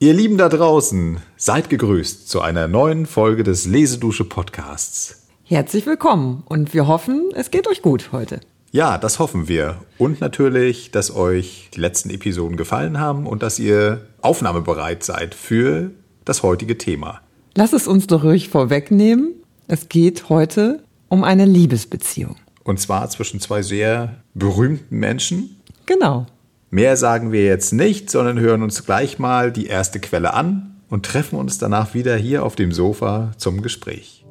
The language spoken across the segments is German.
Ihr Lieben da draußen, seid gegrüßt zu einer neuen Folge des Lesedusche Podcasts. Herzlich willkommen und wir hoffen, es geht euch gut heute. Ja, das hoffen wir. Und natürlich, dass euch die letzten Episoden gefallen haben und dass ihr aufnahmebereit seid für das heutige Thema. Lass es uns doch ruhig vorwegnehmen. Es geht heute um eine Liebesbeziehung. Und zwar zwischen zwei sehr berühmten Menschen. Genau. Mehr sagen wir jetzt nicht, sondern hören uns gleich mal die erste Quelle an und treffen uns danach wieder hier auf dem Sofa zum Gespräch.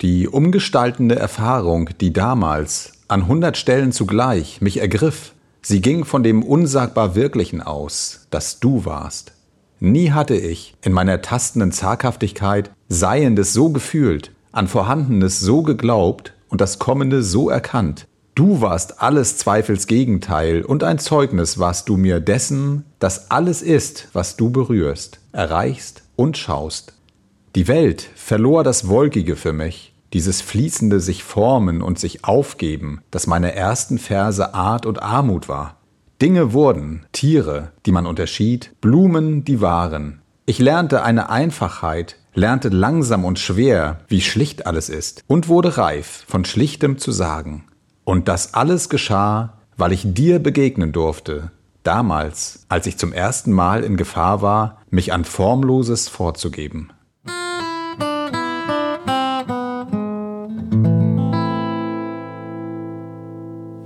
Die umgestaltende Erfahrung, die damals an hundert Stellen zugleich mich ergriff, sie ging von dem unsagbar Wirklichen aus, das du warst. Nie hatte ich in meiner tastenden Zaghaftigkeit Seiendes so gefühlt, an Vorhandenes so geglaubt und das Kommende so erkannt. Du warst alles Zweifels Gegenteil und ein Zeugnis warst du mir dessen, dass alles ist, was du berührst, erreichst und schaust. Die Welt verlor das Wolkige für mich, dieses fließende sich formen und sich aufgeben, das meine ersten Verse Art und Armut war. Dinge wurden, Tiere, die man unterschied, Blumen, die waren. Ich lernte eine Einfachheit, lernte langsam und schwer, wie schlicht alles ist, und wurde reif, von schlichtem zu sagen. Und das alles geschah, weil ich dir begegnen durfte, damals, als ich zum ersten Mal in Gefahr war, mich an Formloses vorzugeben.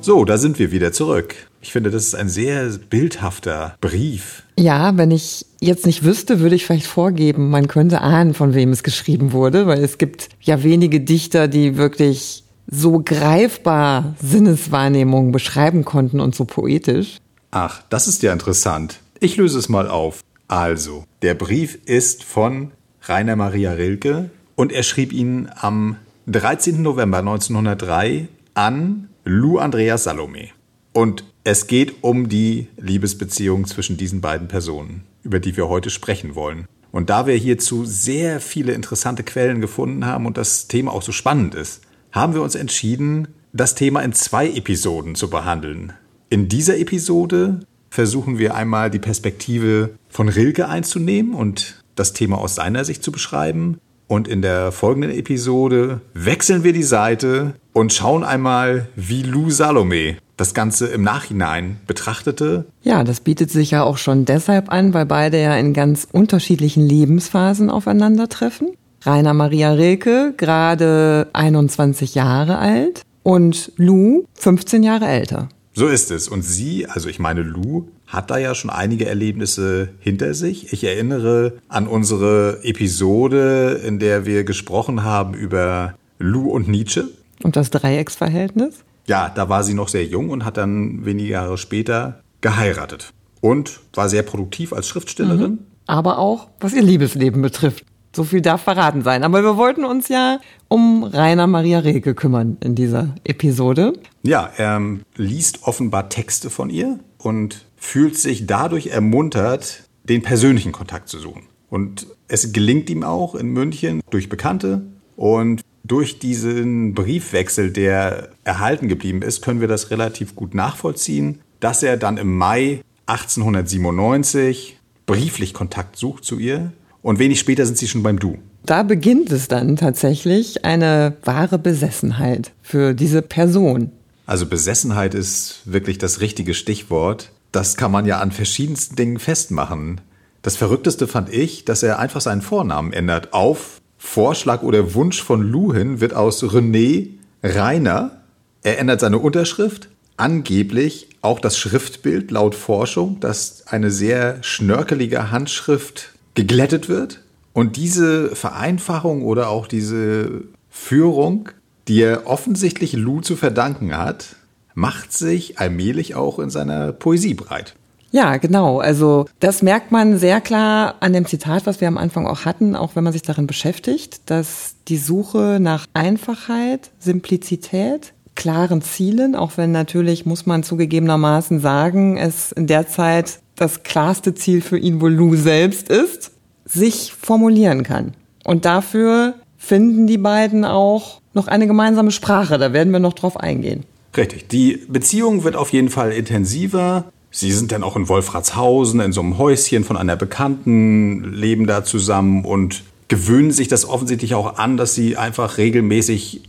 So, da sind wir wieder zurück. Ich finde, das ist ein sehr bildhafter Brief. Ja, wenn ich jetzt nicht wüsste, würde ich vielleicht vorgeben, man könnte ahnen, von wem es geschrieben wurde, weil es gibt ja wenige Dichter, die wirklich so greifbar Sinneswahrnehmungen beschreiben konnten und so poetisch. Ach, das ist ja interessant. Ich löse es mal auf. Also, der Brief ist von Rainer Maria Rilke und er schrieb ihn am 13. November 1903 an Lou Andreas Salome. Und es geht um die Liebesbeziehung zwischen diesen beiden Personen, über die wir heute sprechen wollen. Und da wir hierzu sehr viele interessante Quellen gefunden haben und das Thema auch so spannend ist, haben wir uns entschieden, das Thema in zwei Episoden zu behandeln. In dieser Episode versuchen wir einmal die Perspektive von Rilke einzunehmen und das Thema aus seiner Sicht zu beschreiben. Und in der folgenden Episode wechseln wir die Seite und schauen einmal, wie Lou Salome das Ganze im Nachhinein betrachtete. Ja, das bietet sich ja auch schon deshalb an, weil beide ja in ganz unterschiedlichen Lebensphasen aufeinandertreffen. Rainer Maria Rilke, gerade 21 Jahre alt und Lou 15 Jahre älter. So ist es. Und sie, also ich meine Lou, hat da ja schon einige Erlebnisse hinter sich. Ich erinnere an unsere Episode, in der wir gesprochen haben über Lou und Nietzsche. Und das Dreiecksverhältnis? Ja, da war sie noch sehr jung und hat dann wenige Jahre später geheiratet. Und war sehr produktiv als Schriftstellerin. Mhm. Aber auch, was ihr Liebesleben betrifft. So viel darf verraten sein. Aber wir wollten uns ja um Rainer Maria Rege kümmern in dieser Episode. Ja, er liest offenbar Texte von ihr und fühlt sich dadurch ermuntert, den persönlichen Kontakt zu suchen. Und es gelingt ihm auch in München durch Bekannte und durch diesen Briefwechsel, der erhalten geblieben ist, können wir das relativ gut nachvollziehen, dass er dann im Mai 1897 brieflich Kontakt sucht zu ihr und wenig später sind sie schon beim Du. Da beginnt es dann tatsächlich eine wahre Besessenheit für diese Person. Also Besessenheit ist wirklich das richtige Stichwort. Das kann man ja an verschiedensten Dingen festmachen. Das Verrückteste fand ich, dass er einfach seinen Vornamen ändert. Auf Vorschlag oder Wunsch von Lou hin wird aus René Rainer. Er ändert seine Unterschrift. Angeblich auch das Schriftbild laut Forschung, dass eine sehr schnörkelige Handschrift geglättet wird. Und diese Vereinfachung oder auch diese Führung, die er offensichtlich Lou zu verdanken hat, macht sich allmählich auch in seiner Poesie breit. Ja, genau. Also das merkt man sehr klar an dem Zitat, was wir am Anfang auch hatten, auch wenn man sich darin beschäftigt, dass die Suche nach Einfachheit, Simplizität, klaren Zielen, auch wenn natürlich, muss man zugegebenermaßen sagen, es in der Zeit das klarste Ziel für ihn wohl Lou selbst ist, sich formulieren kann. Und dafür finden die beiden auch noch eine gemeinsame Sprache. Da werden wir noch drauf eingehen. Richtig. Die Beziehung wird auf jeden Fall intensiver. Sie sind dann auch in Wolfratshausen, in so einem Häuschen von einer Bekannten, leben da zusammen und gewöhnen sich das offensichtlich auch an, dass sie einfach regelmäßig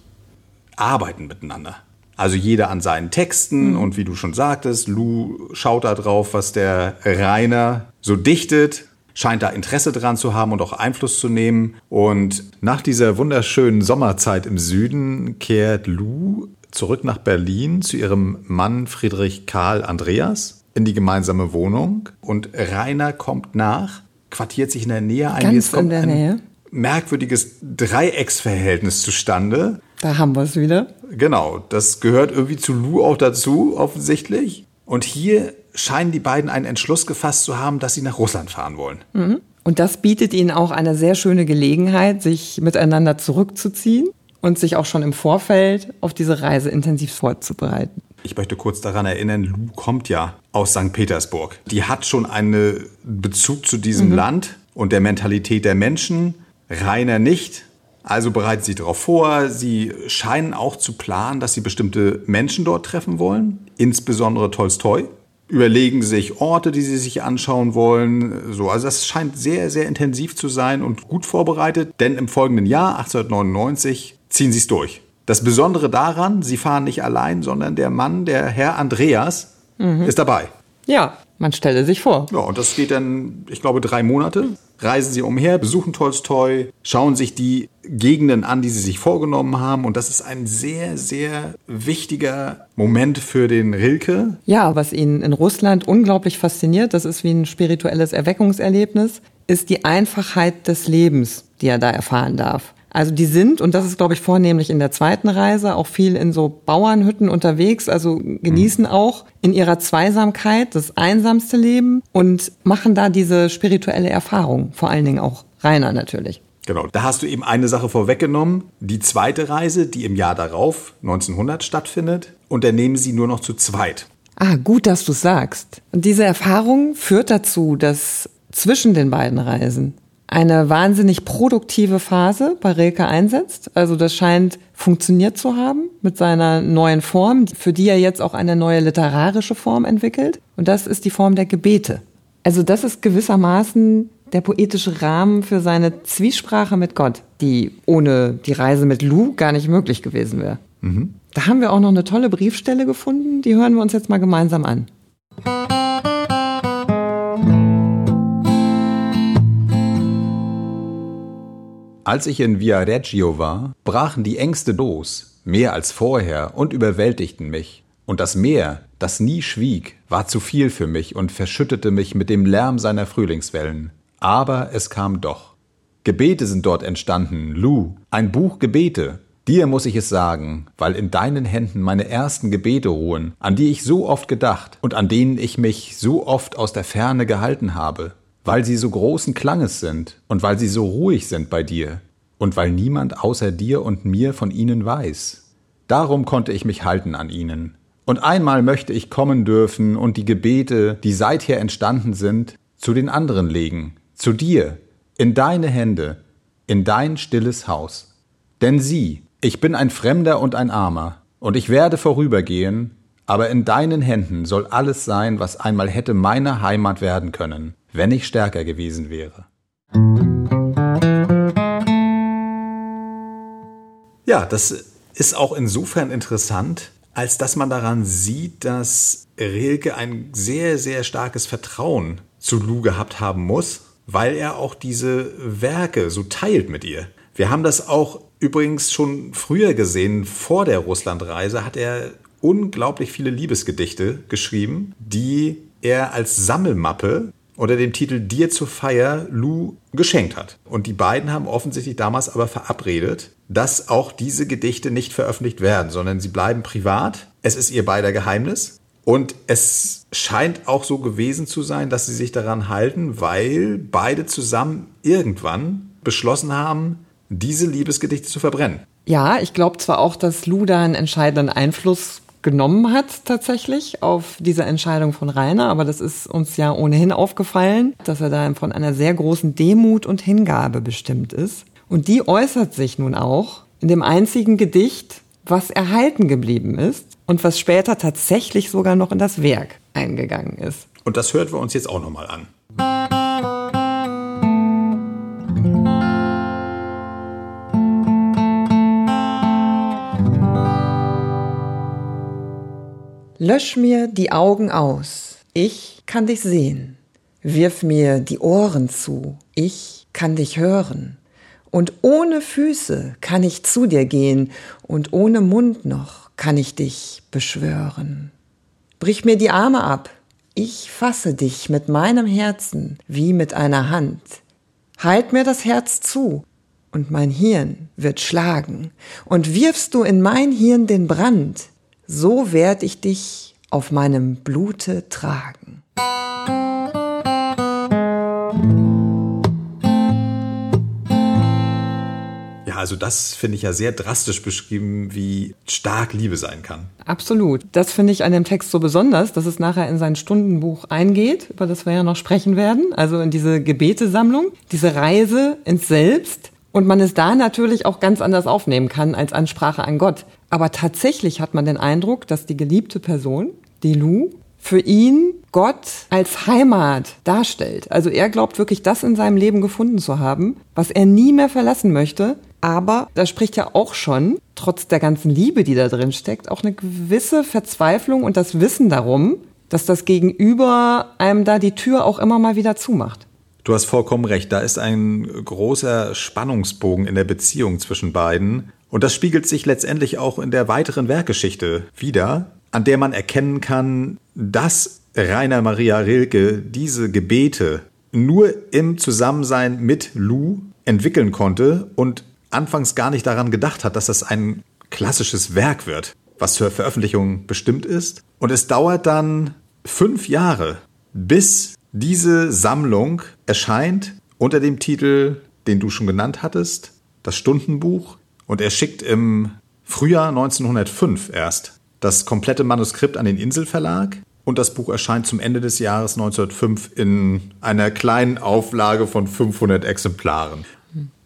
arbeiten miteinander. Also jeder an seinen Texten mhm. und wie du schon sagtest, Lou schaut da drauf, was der Rainer so dichtet, scheint da Interesse dran zu haben und auch Einfluss zu nehmen. Und nach dieser wunderschönen Sommerzeit im Süden kehrt Lou zurück nach Berlin zu ihrem Mann Friedrich Karl Andreas in die gemeinsame Wohnung und Rainer kommt nach, quartiert sich in der Nähe ein. Ganz Jetzt in der Nähe. merkwürdiges Dreiecksverhältnis zustande. Da haben wir es wieder. Genau, das gehört irgendwie zu Lou auch dazu, offensichtlich. Und hier scheinen die beiden einen Entschluss gefasst zu haben, dass sie nach Russland fahren wollen. Mhm. Und das bietet ihnen auch eine sehr schöne Gelegenheit, sich miteinander zurückzuziehen und sich auch schon im Vorfeld auf diese Reise intensiv vorzubereiten. Ich möchte kurz daran erinnern, Lou kommt ja aus St. Petersburg. Die hat schon einen Bezug zu diesem mhm. Land und der Mentalität der Menschen. Rainer nicht. Also bereitet sie darauf vor. Sie scheinen auch zu planen, dass sie bestimmte Menschen dort treffen wollen, insbesondere Tolstoi. Überlegen sich Orte, die sie sich anschauen wollen. So, also das scheint sehr, sehr intensiv zu sein und gut vorbereitet, denn im folgenden Jahr, 1899, ziehen sie es durch. Das Besondere daran, sie fahren nicht allein, sondern der Mann, der Herr Andreas, mhm. ist dabei. Ja, man stelle sich vor. Ja, und das geht dann, ich glaube, drei Monate. Reisen sie umher, besuchen Tolstoi, schauen sich die Gegenden an, die sie sich vorgenommen haben. Und das ist ein sehr, sehr wichtiger Moment für den Rilke. Ja, was ihn in Russland unglaublich fasziniert, das ist wie ein spirituelles Erweckungserlebnis, ist die Einfachheit des Lebens, die er da erfahren darf. Also die sind, und das ist, glaube ich, vornehmlich in der zweiten Reise, auch viel in so Bauernhütten unterwegs, also genießen mhm. auch in ihrer Zweisamkeit das einsamste Leben und machen da diese spirituelle Erfahrung, vor allen Dingen auch Rainer natürlich. Genau, da hast du eben eine Sache vorweggenommen. Die zweite Reise, die im Jahr darauf, 1900, stattfindet, unternehmen sie nur noch zu zweit. Ah, gut, dass du sagst. Und diese Erfahrung führt dazu, dass zwischen den beiden Reisen eine wahnsinnig produktive Phase bei Rilke einsetzt. Also das scheint funktioniert zu haben mit seiner neuen Form, für die er jetzt auch eine neue literarische Form entwickelt. Und das ist die Form der Gebete. Also das ist gewissermaßen der poetische Rahmen für seine Zwiesprache mit Gott, die ohne die Reise mit Lou gar nicht möglich gewesen wäre. Mhm. Da haben wir auch noch eine tolle Briefstelle gefunden, die hören wir uns jetzt mal gemeinsam an. Als ich in Viareggio war, brachen die Ängste los, mehr als vorher, und überwältigten mich. Und das Meer, das nie schwieg, war zu viel für mich und verschüttete mich mit dem Lärm seiner Frühlingswellen. Aber es kam doch. Gebete sind dort entstanden, Lou, ein Buch Gebete. Dir muss ich es sagen, weil in deinen Händen meine ersten Gebete ruhen, an die ich so oft gedacht und an denen ich mich so oft aus der Ferne gehalten habe weil sie so großen Klanges sind und weil sie so ruhig sind bei dir und weil niemand außer dir und mir von ihnen weiß. Darum konnte ich mich halten an ihnen. Und einmal möchte ich kommen dürfen und die Gebete, die seither entstanden sind, zu den anderen legen, zu dir, in deine Hände, in dein stilles Haus. Denn sieh, ich bin ein Fremder und ein Armer, und ich werde vorübergehen, aber in deinen Händen soll alles sein, was einmal hätte meine Heimat werden können wenn ich stärker gewesen wäre. Ja, das ist auch insofern interessant, als dass man daran sieht, dass Rilke ein sehr, sehr starkes Vertrauen zu Lou gehabt haben muss, weil er auch diese Werke so teilt mit ihr. Wir haben das auch übrigens schon früher gesehen, vor der Russlandreise hat er unglaublich viele Liebesgedichte geschrieben, die er als Sammelmappe unter dem Titel Dir zur Feier Lou geschenkt hat. Und die beiden haben offensichtlich damals aber verabredet, dass auch diese Gedichte nicht veröffentlicht werden, sondern sie bleiben privat. Es ist ihr beider Geheimnis. Und es scheint auch so gewesen zu sein, dass sie sich daran halten, weil beide zusammen irgendwann beschlossen haben, diese Liebesgedichte zu verbrennen. Ja, ich glaube zwar auch, dass Lou da einen entscheidenden Einfluss genommen hat tatsächlich auf diese Entscheidung von Rainer, aber das ist uns ja ohnehin aufgefallen, dass er da von einer sehr großen Demut und Hingabe bestimmt ist. Und die äußert sich nun auch in dem einzigen Gedicht, was erhalten geblieben ist und was später tatsächlich sogar noch in das Werk eingegangen ist. Und das hören wir uns jetzt auch nochmal an. Lösch mir die Augen aus, ich kann dich sehen. Wirf mir die Ohren zu, ich kann dich hören. Und ohne Füße kann ich zu dir gehen, und ohne Mund noch kann ich dich beschwören. Brich mir die Arme ab, ich fasse dich mit meinem Herzen wie mit einer Hand. Halt mir das Herz zu, und mein Hirn wird schlagen, und wirfst du in mein Hirn den Brand, so werd ich dich auf meinem Blute tragen. Ja, also das finde ich ja sehr drastisch beschrieben, wie stark Liebe sein kann. Absolut. Das finde ich an dem Text so besonders, dass es nachher in sein Stundenbuch eingeht, über das wir ja noch sprechen werden, also in diese Gebetesammlung, diese Reise ins Selbst. Und man es da natürlich auch ganz anders aufnehmen kann als Ansprache an Gott. Aber tatsächlich hat man den Eindruck, dass die geliebte Person, die Lou, für ihn Gott als Heimat darstellt. Also er glaubt wirklich, das in seinem Leben gefunden zu haben, was er nie mehr verlassen möchte. Aber da spricht ja auch schon, trotz der ganzen Liebe, die da drin steckt, auch eine gewisse Verzweiflung und das Wissen darum, dass das Gegenüber einem da die Tür auch immer mal wieder zumacht. Du hast vollkommen recht, da ist ein großer Spannungsbogen in der Beziehung zwischen beiden. Und das spiegelt sich letztendlich auch in der weiteren Werkgeschichte wieder, an der man erkennen kann, dass Rainer Maria Rilke diese Gebete nur im Zusammensein mit Lou entwickeln konnte und anfangs gar nicht daran gedacht hat, dass das ein klassisches Werk wird, was zur Veröffentlichung bestimmt ist. Und es dauert dann fünf Jahre, bis diese Sammlung erscheint unter dem Titel, den du schon genannt hattest, das Stundenbuch. Und er schickt im Frühjahr 1905 erst das komplette Manuskript an den Inselverlag. Und das Buch erscheint zum Ende des Jahres 1905 in einer kleinen Auflage von 500 Exemplaren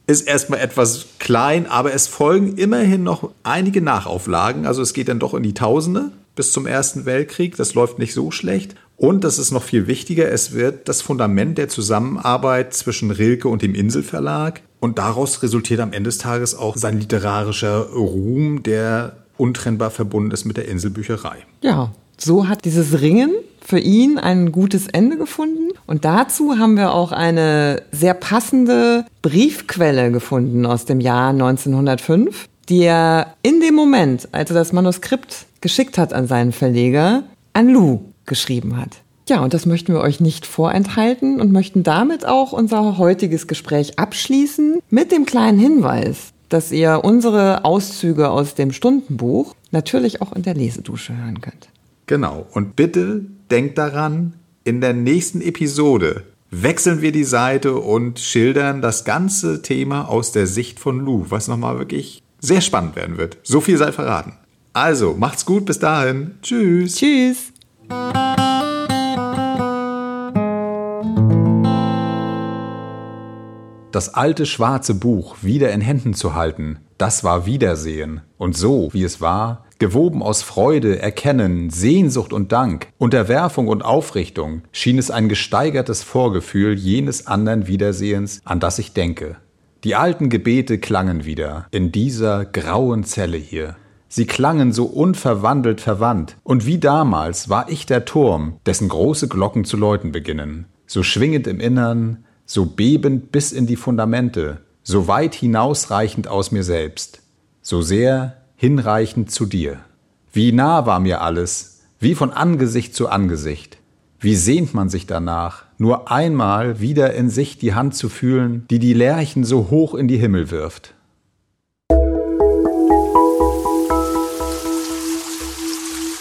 ist erstmal etwas klein, aber es folgen immerhin noch einige Nachauflagen. Also es geht dann doch in die Tausende bis zum Ersten Weltkrieg. Das läuft nicht so schlecht. Und das ist noch viel wichtiger, es wird das Fundament der Zusammenarbeit zwischen Rilke und dem Inselverlag. Und daraus resultiert am Ende des Tages auch sein literarischer Ruhm, der untrennbar verbunden ist mit der Inselbücherei. Ja, so hat dieses Ringen für ihn ein gutes Ende gefunden. Und dazu haben wir auch eine sehr passende Briefquelle gefunden aus dem Jahr 1905, die er in dem Moment, als er das Manuskript geschickt hat an seinen Verleger, an Lou geschrieben hat. Ja, und das möchten wir euch nicht vorenthalten und möchten damit auch unser heutiges Gespräch abschließen mit dem kleinen Hinweis, dass ihr unsere Auszüge aus dem Stundenbuch natürlich auch in der Lesedusche hören könnt. Genau. Und bitte denkt daran, in der nächsten Episode wechseln wir die Seite und schildern das ganze Thema aus der Sicht von Lou, was nochmal wirklich sehr spannend werden wird. So viel sei verraten. Also, macht's gut, bis dahin. Tschüss. Tschüss. Das alte schwarze Buch wieder in Händen zu halten, das war Wiedersehen. Und so, wie es war, Gewoben aus Freude, Erkennen, Sehnsucht und Dank, Unterwerfung und Aufrichtung, schien es ein gesteigertes Vorgefühl jenes anderen Wiedersehens, an das ich denke. Die alten Gebete klangen wieder, in dieser grauen Zelle hier. Sie klangen so unverwandelt verwandt, und wie damals war ich der Turm, dessen große Glocken zu läuten beginnen, so schwingend im Innern, so bebend bis in die Fundamente, so weit hinausreichend aus mir selbst, so sehr hinreichend zu dir. Wie nah war mir alles, wie von Angesicht zu Angesicht. Wie sehnt man sich danach, nur einmal wieder in sich die Hand zu fühlen, die die Lerchen so hoch in die Himmel wirft.